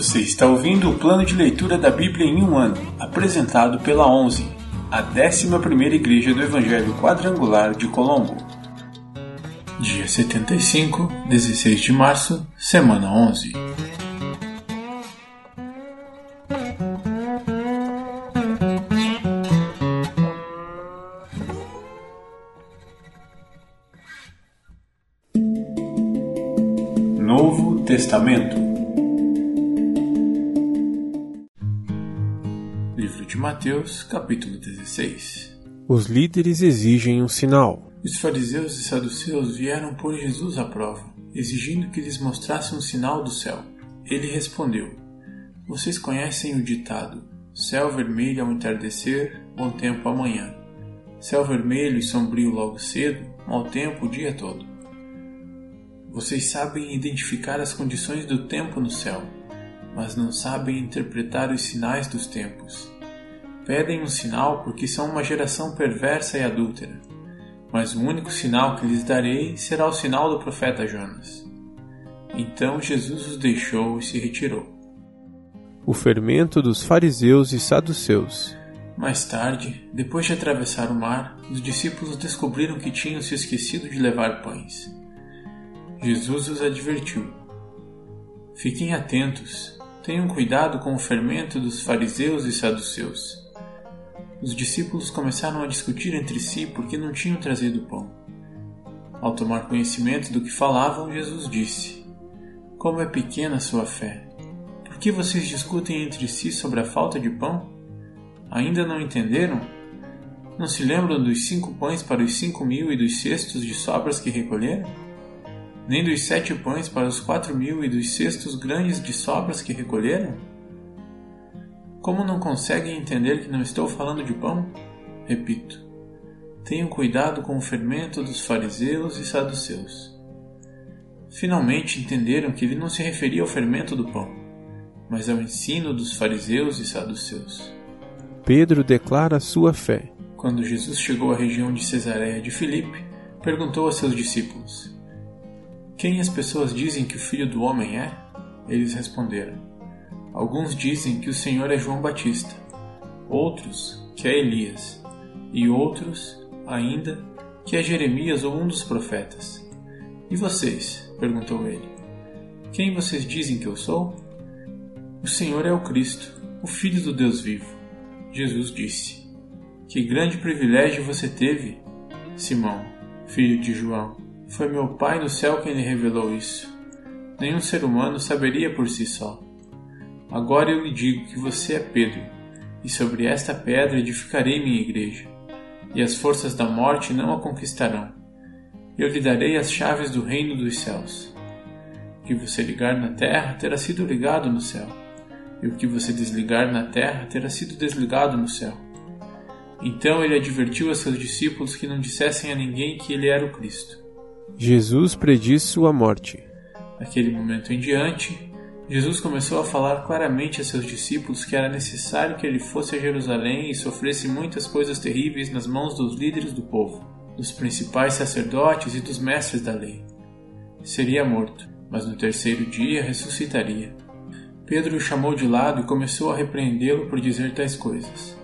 Você está ouvindo o plano de leitura da Bíblia em um ano, apresentado pela 11, a 11ª Igreja do Evangelho Quadrangular de Colombo. Dia 75, 16 de março, semana 11. Novo Testamento Livro de Mateus, capítulo 16 Os líderes exigem um sinal. Os fariseus e saduceus vieram pôr Jesus à prova, exigindo que lhes mostrasse um sinal do céu. Ele respondeu: Vocês conhecem o ditado: céu vermelho ao entardecer, bom tempo amanhã. Céu vermelho e sombrio logo cedo, mau tempo o dia todo. Vocês sabem identificar as condições do tempo no céu mas não sabem interpretar os sinais dos tempos. Pedem um sinal porque são uma geração perversa e adúltera, mas o único sinal que lhes darei será o sinal do profeta Jonas. Então Jesus os deixou e se retirou. O fermento dos fariseus e saduceus. Mais tarde, depois de atravessar o mar, os discípulos descobriram que tinham se esquecido de levar pães. Jesus os advertiu: Fiquem atentos, Tenham cuidado com o fermento dos fariseus e saduceus. Os discípulos começaram a discutir entre si porque não tinham trazido pão. Ao tomar conhecimento do que falavam, Jesus disse: Como é pequena a sua fé! Por que vocês discutem entre si sobre a falta de pão? Ainda não entenderam? Não se lembram dos cinco pães para os cinco mil e dos cestos de sobras que recolheram? nem dos sete pães para os quatro mil e dos cestos grandes de sobras que recolheram? Como não conseguem entender que não estou falando de pão? Repito, tenham cuidado com o fermento dos fariseus e saduceus. Finalmente entenderam que ele não se referia ao fermento do pão, mas ao ensino dos fariseus e saduceus. Pedro declara sua fé. Quando Jesus chegou à região de Cesareia de Filipe, perguntou a seus discípulos: quem as pessoas dizem que o filho do homem é? Eles responderam: Alguns dizem que o Senhor é João Batista, outros que é Elias, e outros, ainda, que é Jeremias ou um dos profetas. E vocês? perguntou ele. Quem vocês dizem que eu sou? O Senhor é o Cristo, o Filho do Deus vivo. Jesus disse: Que grande privilégio você teve, Simão, filho de João foi meu Pai no céu quem lhe revelou isso. Nenhum ser humano saberia por si só. Agora eu lhe digo que você é Pedro, e sobre esta pedra edificarei minha igreja, e as forças da morte não a conquistarão. Eu lhe darei as chaves do reino dos céus. O que você ligar na terra terá sido ligado no céu, e o que você desligar na terra terá sido desligado no céu. Então ele advertiu a seus discípulos que não dissessem a ninguém que ele era o Cristo. Jesus prediz sua morte. Naquele momento em diante, Jesus começou a falar claramente a seus discípulos que era necessário que ele fosse a Jerusalém e sofresse muitas coisas terríveis nas mãos dos líderes do povo, dos principais sacerdotes e dos mestres da lei. Seria morto, mas no terceiro dia ressuscitaria. Pedro o chamou de lado e começou a repreendê-lo por dizer tais coisas.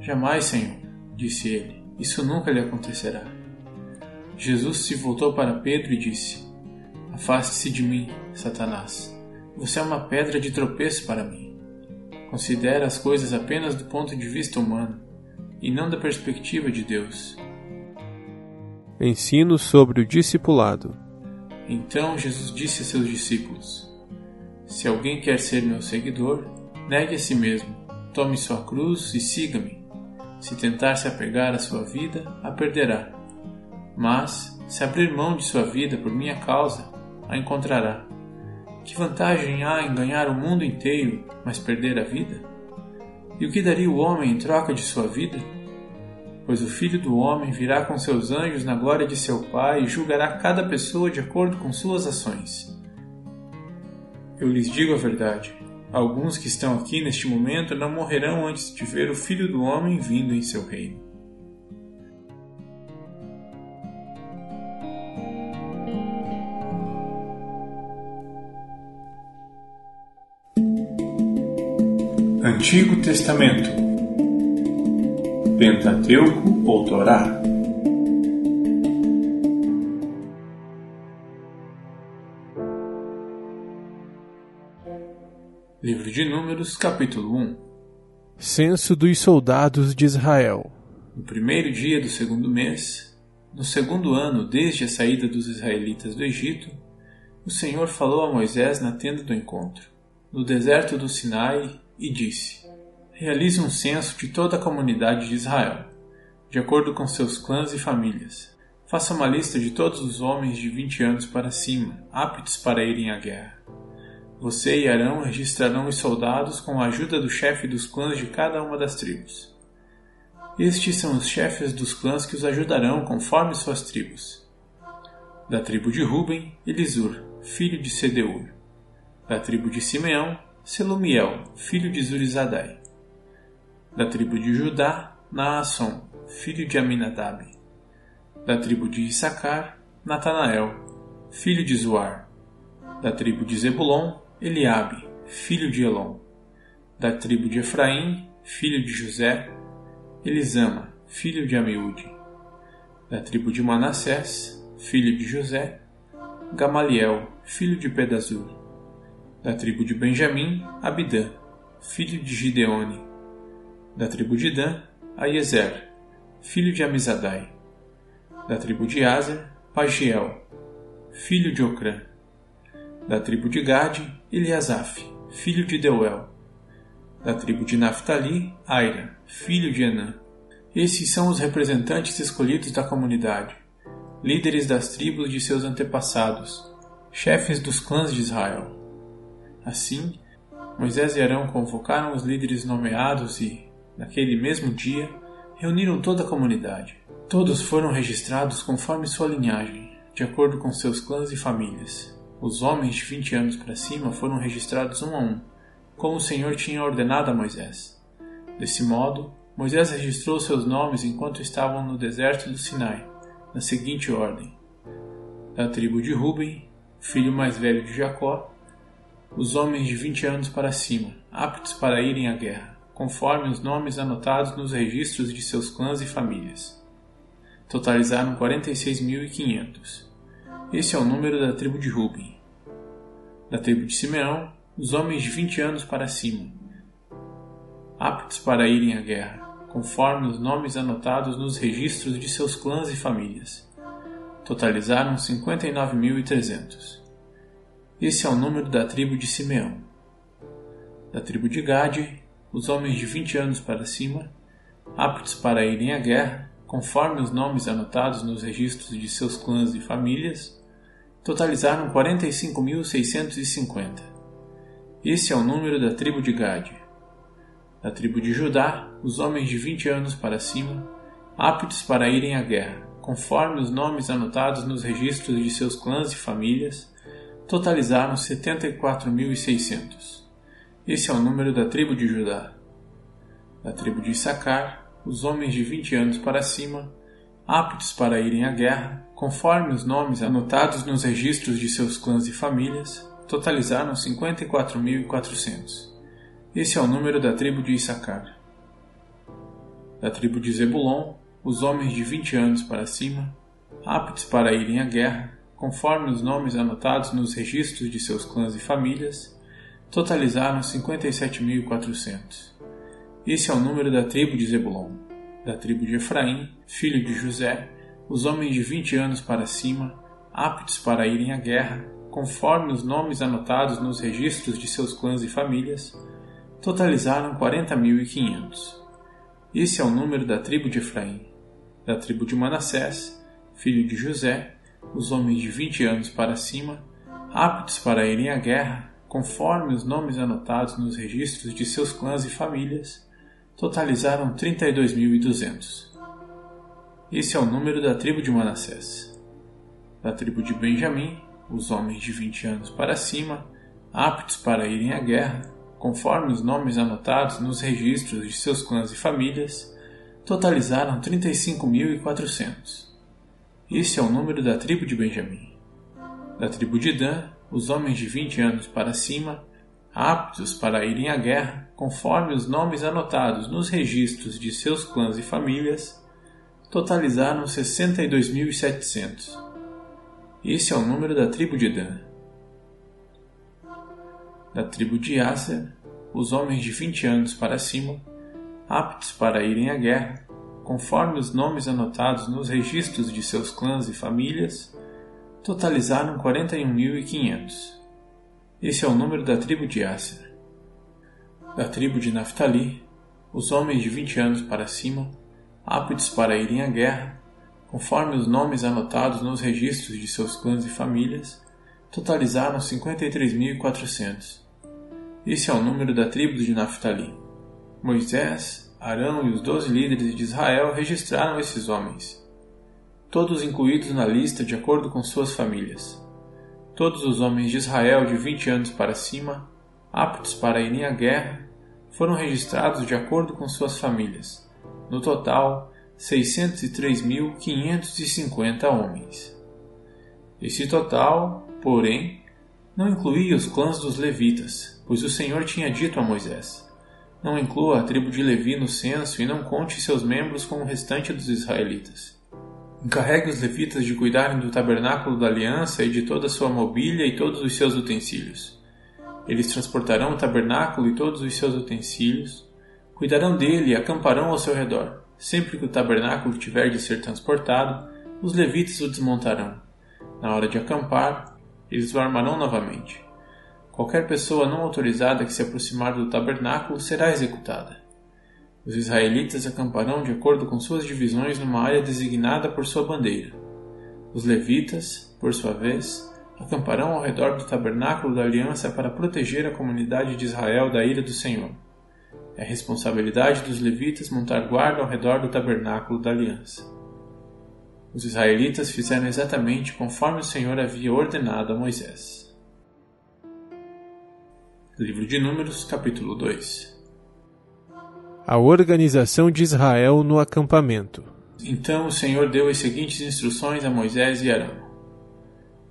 Jamais, Senhor, disse ele, isso nunca lhe acontecerá. Jesus se voltou para Pedro e disse: Afaste-se de mim, Satanás. Você é uma pedra de tropeço para mim. Considera as coisas apenas do ponto de vista humano e não da perspectiva de Deus. Ensino sobre o discipulado. Então Jesus disse a seus discípulos: Se alguém quer ser meu seguidor, negue a si mesmo, tome sua cruz e siga-me. Se tentar se apegar à sua vida, a perderá mas, se abrir mão de sua vida por minha causa, a encontrará. Que vantagem há em ganhar o mundo inteiro, mas perder a vida? E o que daria o homem em troca de sua vida? Pois o Filho do Homem virá com seus anjos na glória de seu Pai e julgará cada pessoa de acordo com suas ações. Eu lhes digo a verdade: alguns que estão aqui neste momento não morrerão antes de ver o Filho do Homem vindo em seu reino. Antigo Testamento. Pentateuco ou Torá? Livro de Números, capítulo 1 Censo dos soldados de Israel. No primeiro dia do segundo mês, no segundo ano desde a saída dos israelitas do Egito, o Senhor falou a Moisés na tenda do encontro, no deserto do Sinai, e disse: Realize um censo de toda a comunidade de Israel, de acordo com seus clãs e famílias. Faça uma lista de todos os homens de 20 anos para cima, aptos para irem à guerra. Você e Arão registrarão os soldados com a ajuda do chefe dos clãs de cada uma das tribos. Estes são os chefes dos clãs que os ajudarão conforme suas tribos. Da tribo de Ruben, Elisur, filho de Sedeur. Da tribo de Simeão, Selumiel, filho de Zurizadai. Da tribo de Judá, Naasson, filho de Aminadab. Da tribo de Issacar, Natanael, filho de Zuar. Da tribo de Zebulon, Eliabe, filho de Elon. Da tribo de Efraim, filho de José, Elisama, filho de Amiúde. Da tribo de Manassés, filho de José, Gamaliel, filho de Pedazur da tribo de Benjamim, Abidã, filho de Gideone. Da tribo de Dan, Aiezer, filho de Amizadai. Da tribo de Azer, Pagiel, filho de Ocrã. Da tribo de Gade, Eliasaf, filho de Deuel. Da tribo de Naphtali, Aira, filho de Enã. Esses são os representantes escolhidos da comunidade, líderes das tribos de seus antepassados, chefes dos clãs de Israel. Assim, Moisés e Arão convocaram os líderes nomeados e, naquele mesmo dia, reuniram toda a comunidade. Todos foram registrados conforme sua linhagem, de acordo com seus clãs e famílias. Os homens de 20 anos para cima foram registrados um a um, como o Senhor tinha ordenado a Moisés. Desse modo, Moisés registrou seus nomes enquanto estavam no deserto do Sinai, na seguinte ordem: da tribo de Ruben, filho mais velho de Jacó, os homens de 20 anos para cima, aptos para irem à guerra, conforme os nomes anotados nos registros de seus clãs e famílias. Totalizaram 46.500. Esse é o número da tribo de Ruben. Da tribo de Simeão, os homens de 20 anos para cima, aptos para irem à guerra, conforme os nomes anotados nos registros de seus clãs e famílias. Totalizaram 59.300. Esse é o número da tribo de Simeão. Da tribo de Gade, os homens de 20 anos para cima, aptos para irem à guerra, conforme os nomes anotados nos registros de seus clãs e famílias, totalizaram 45.650. Esse é o número da tribo de Gade. Da tribo de Judá, os homens de 20 anos para cima, aptos para irem à guerra, conforme os nomes anotados nos registros de seus clãs e famílias, totalizaram 74.600. Esse é o número da tribo de Judá. Da tribo de Issacar, os homens de 20 anos para cima, aptos para irem à guerra, conforme os nomes anotados nos registros de seus clãs e famílias, totalizaram 54.400. Esse é o número da tribo de Issacar. Da tribo de Zebulon, os homens de 20 anos para cima, aptos para irem à guerra, conforme os nomes anotados nos registros de seus clãs e famílias, totalizaram 57.400. Esse é o número da tribo de Zebulon. Da tribo de Efraim, filho de José, os homens de 20 anos para cima, aptos para irem à guerra, conforme os nomes anotados nos registros de seus clãs e famílias, totalizaram 40.500. Esse é o número da tribo de Efraim. Da tribo de Manassés, filho de José, os homens de 20 anos para cima, aptos para irem à guerra, conforme os nomes anotados nos registros de seus clãs e famílias, totalizaram 32.200. Esse é o número da tribo de Manassés. Da tribo de Benjamim, os homens de 20 anos para cima, aptos para irem à guerra, conforme os nomes anotados nos registros de seus clãs e famílias, totalizaram 35.400. Esse é o número da tribo de Benjamim. Da tribo de Dan, os homens de 20 anos para cima, aptos para irem à guerra, conforme os nomes anotados nos registros de seus clãs e famílias, totalizaram 62.700. Esse é o número da tribo de Dan. Da tribo de Aser, os homens de 20 anos para cima, aptos para irem à guerra, conforme os nomes anotados nos registros de seus clãs e famílias, totalizaram 41.500. Esse é o número da tribo de Aser. Da tribo de Naphtali, os homens de 20 anos para cima, aptos para irem à guerra, conforme os nomes anotados nos registros de seus clãs e famílias, totalizaram 53.400. Esse é o número da tribo de Naphtali. Moisés, Arão e os doze líderes de Israel registraram esses homens, todos incluídos na lista de acordo com suas famílias. Todos os homens de Israel de 20 anos para cima, aptos para irem à guerra, foram registrados de acordo com suas famílias. No total, 603.550 homens. Esse total, porém, não incluía os clãs dos levitas, pois o Senhor tinha dito a Moisés: Não inclua a tribo de Levi no censo e não conte seus membros com o restante dos israelitas. Encarregue os levitas de cuidarem do tabernáculo da aliança e de toda a sua mobília e todos os seus utensílios. Eles transportarão o tabernáculo e todos os seus utensílios, cuidarão dele e acamparão ao seu redor. Sempre que o tabernáculo tiver de ser transportado, os levitas o desmontarão. Na hora de acampar, eles o armarão novamente. Qualquer pessoa não autorizada que se aproximar do tabernáculo será executada. Os israelitas acamparão de acordo com suas divisões numa área designada por sua bandeira. Os levitas, por sua vez, acamparão ao redor do tabernáculo da aliança para proteger a comunidade de Israel da ira do Senhor. É responsabilidade dos levitas montar guarda ao redor do tabernáculo da aliança. Os israelitas fizeram exatamente conforme o Senhor havia ordenado a Moisés. Livro de Números, capítulo 2 a organização de Israel no acampamento. Então o Senhor deu as seguintes instruções a Moisés e Arão: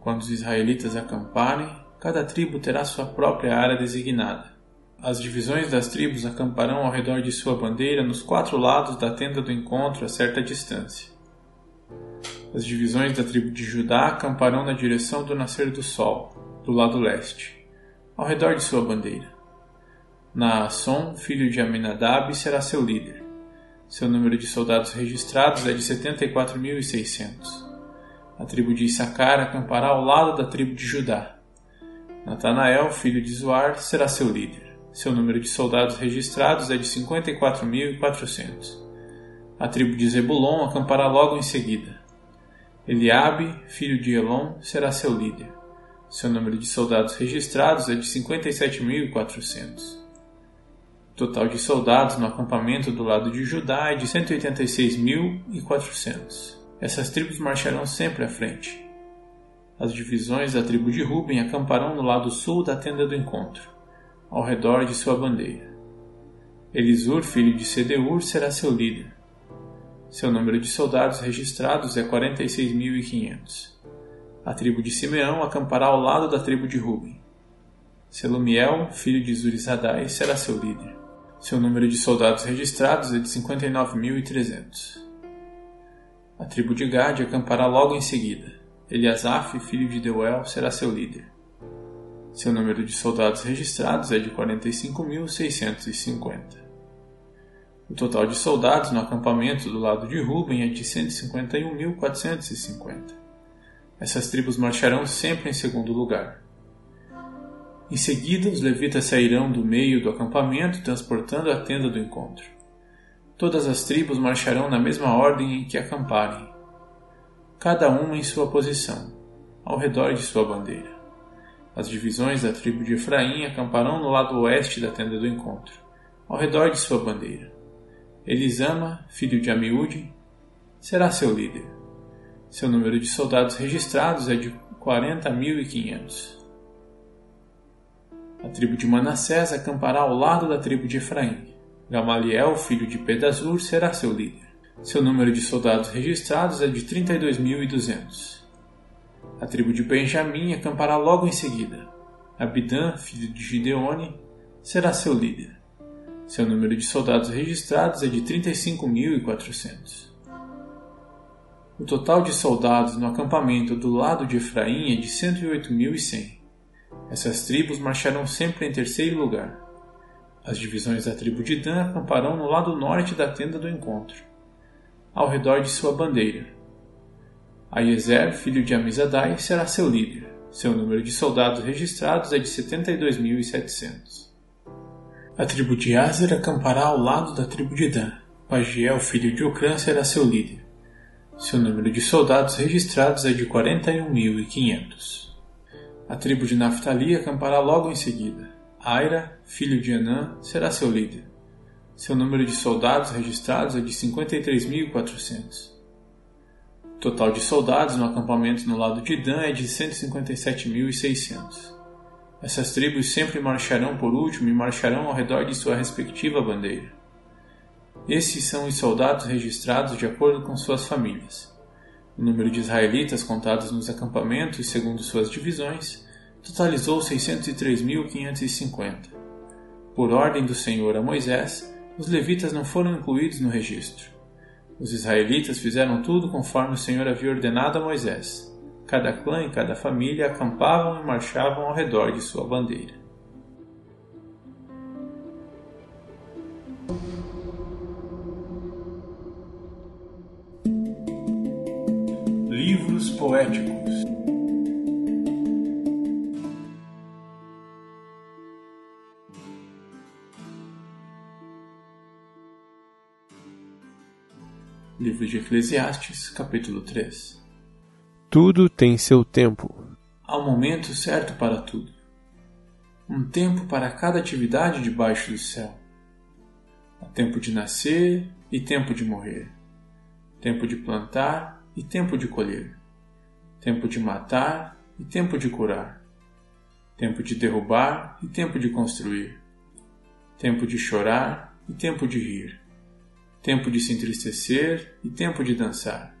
Quando os israelitas acamparem, cada tribo terá sua própria área designada. As divisões das tribos acamparão ao redor de sua bandeira nos quatro lados da tenda do encontro a certa distância. As divisões da tribo de Judá acamparão na direção do nascer do sol, do lado leste, ao redor de sua bandeira. Naasson, filho de Aminadab, será seu líder. Seu número de soldados registrados é de 74.600. A tribo de Issacar acampará ao lado da tribo de Judá. Natanael, filho de Zoar, será seu líder. Seu número de soldados registrados é de 54.400. A tribo de Zebulon acampará logo em seguida. Eliabe, filho de Elon, será seu líder. Seu número de soldados registrados é de 57.400 total de soldados no acampamento do lado de Judá é de 186.400. Essas tribos marcharão sempre à frente. As divisões da tribo de Ruben acamparão no lado sul da tenda do encontro, ao redor de sua bandeira. Elisur, filho de Sedeur, será seu líder. Seu número de soldados registrados é 46.500. A tribo de Simeão acampará ao lado da tribo de Ruben. Selumiel, filho de Zurizadai, será seu líder. Seu número de soldados registrados é de 59.300. A tribo de Gad acampará logo em seguida. Eliasaf, filho de Deuel, será seu líder. Seu número de soldados registrados é de 45.650. O total de soldados no acampamento do lado de Ruben é de 151.450. Essas tribos marcharão sempre em segundo lugar. Em seguida, os levitas sairão do meio do acampamento, transportando a tenda do encontro. Todas as tribos marcharão na mesma ordem em que acamparem, cada uma em sua posição, ao redor de sua bandeira. As divisões da tribo de Efraim acamparão no lado oeste da tenda do encontro, ao redor de sua bandeira. Elisama, filho de Amiúde, será seu líder. Seu número de soldados registrados é de 40.500. A tribo de Manassés acampará ao lado da tribo de Efraim. Gamaliel, filho de Pedazur, será seu líder. Seu número de soldados registrados é de 32.200. A tribo de Benjamim acampará logo em seguida. Abidã, filho de Gideone, será seu líder. Seu número de soldados registrados é de 35.400. O total de soldados no acampamento do lado de Efraim é de 108.100. Essas tribos marcharão sempre em terceiro lugar. As divisões da tribo de Dan acamparão no lado norte da tenda do encontro, ao redor de sua bandeira. Aiezer, filho de Amizadai, será seu líder. Seu número de soldados registrados é de 72.700. A tribo de Azer acampará ao lado da tribo de Dan. Pagiel, filho de Ocrã, será seu líder. Seu número de soldados registrados é de 41.500. A tribo de Naphtali acampará logo em seguida. Aira, filho de Anã, será seu líder. Seu número de soldados registrados é de 53.400. O total de soldados no acampamento no lado de Dan é de 157.600. Essas tribos sempre marcharão por último e marcharão ao redor de sua respectiva bandeira. Esses são os soldados registrados de acordo com suas famílias. O número de israelitas contados nos acampamentos, segundo suas divisões, totalizou 603.550. Por ordem do Senhor a Moisés, os levitas não foram incluídos no registro. Os israelitas fizeram tudo conforme o Senhor havia ordenado a Moisés. Cada clã e cada família acampavam e marchavam ao redor de sua bandeira. Livro de Eclesiastes, capítulo 3 Tudo tem seu tempo. Há um momento certo para tudo. Um tempo para cada atividade debaixo do céu. Há tempo de nascer e tempo de morrer. Tempo de plantar e tempo de colher. Tempo de matar e tempo de curar. Tempo de derrubar e tempo de construir. Tempo de chorar e tempo de rir tempo de se entristecer e tempo de dançar,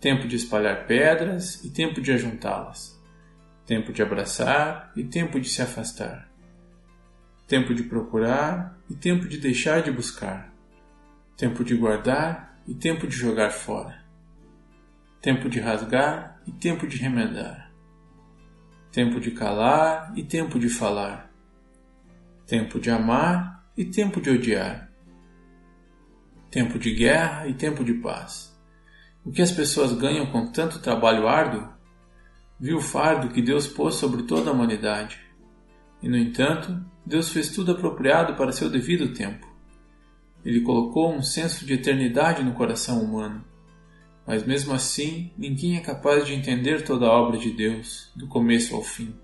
tempo de espalhar pedras e tempo de ajuntá-las, tempo de abraçar e tempo de se afastar, tempo de procurar e tempo de deixar de buscar, tempo de guardar e tempo de jogar fora, tempo de rasgar e tempo de remendar, tempo de calar e tempo de falar, tempo de amar e tempo de odiar tempo de guerra e tempo de paz. O que as pessoas ganham com tanto trabalho árduo? Viu o fardo que Deus pôs sobre toda a humanidade. E, no entanto, Deus fez tudo apropriado para seu devido tempo. Ele colocou um senso de eternidade no coração humano. Mas mesmo assim, ninguém é capaz de entender toda a obra de Deus, do começo ao fim.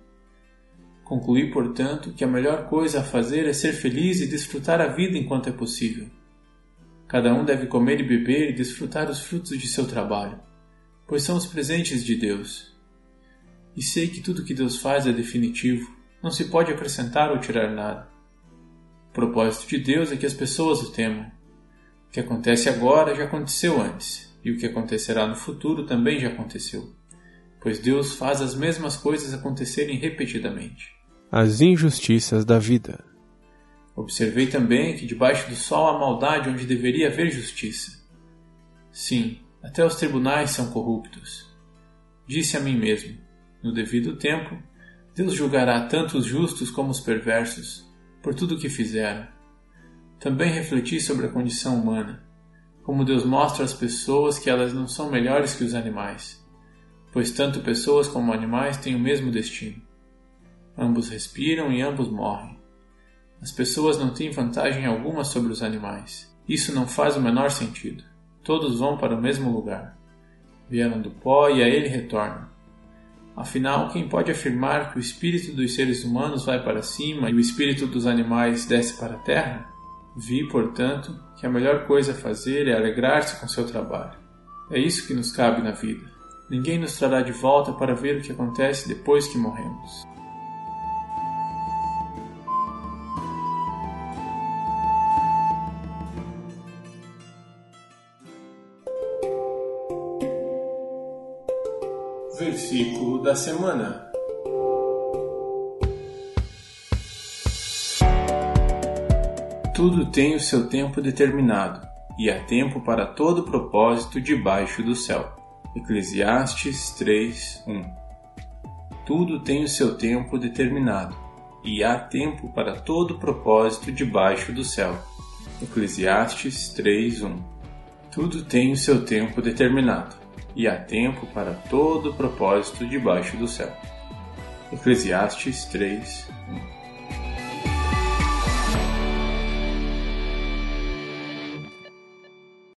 Concluí, portanto, que a melhor coisa a fazer é ser feliz e desfrutar a vida enquanto é possível. Cada um deve comer e beber e desfrutar os frutos de seu trabalho, pois são os presentes de Deus. E sei que tudo que Deus faz é definitivo, não se pode acrescentar ou tirar nada. O propósito de Deus é que as pessoas o temam. O que acontece agora já aconteceu antes, e o que acontecerá no futuro também já aconteceu, pois Deus faz as mesmas coisas acontecerem repetidamente. As injustiças da vida. Observei também que debaixo do sol há maldade onde deveria haver justiça. Sim, até os tribunais são corruptos. Disse a mim mesmo: no devido tempo, Deus julgará tanto os justos como os perversos, por tudo o que fizeram. Também refleti sobre a condição humana, como Deus mostra às pessoas que elas não são melhores que os animais, pois tanto pessoas como animais têm o mesmo destino. Ambos respiram e ambos morrem. As pessoas não têm vantagem alguma sobre os animais. Isso não faz o menor sentido. Todos vão para o mesmo lugar. Vieram do pó e a ele retornam. Afinal, quem pode afirmar que o espírito dos seres humanos vai para cima e o espírito dos animais desce para a terra? Vi, portanto, que a melhor coisa a fazer é alegrar-se com seu trabalho. É isso que nos cabe na vida. Ninguém nos trará de volta para ver o que acontece depois que morremos. versículo da semana. Tudo tem o seu tempo determinado, e há tempo para todo propósito debaixo do céu. Eclesiastes 3:1. Tudo tem o seu tempo determinado, e há tempo para todo propósito debaixo do céu. Eclesiastes 3:1. Tudo tem o seu tempo determinado e há tempo para todo propósito debaixo do céu. Eclesiastes 3, 1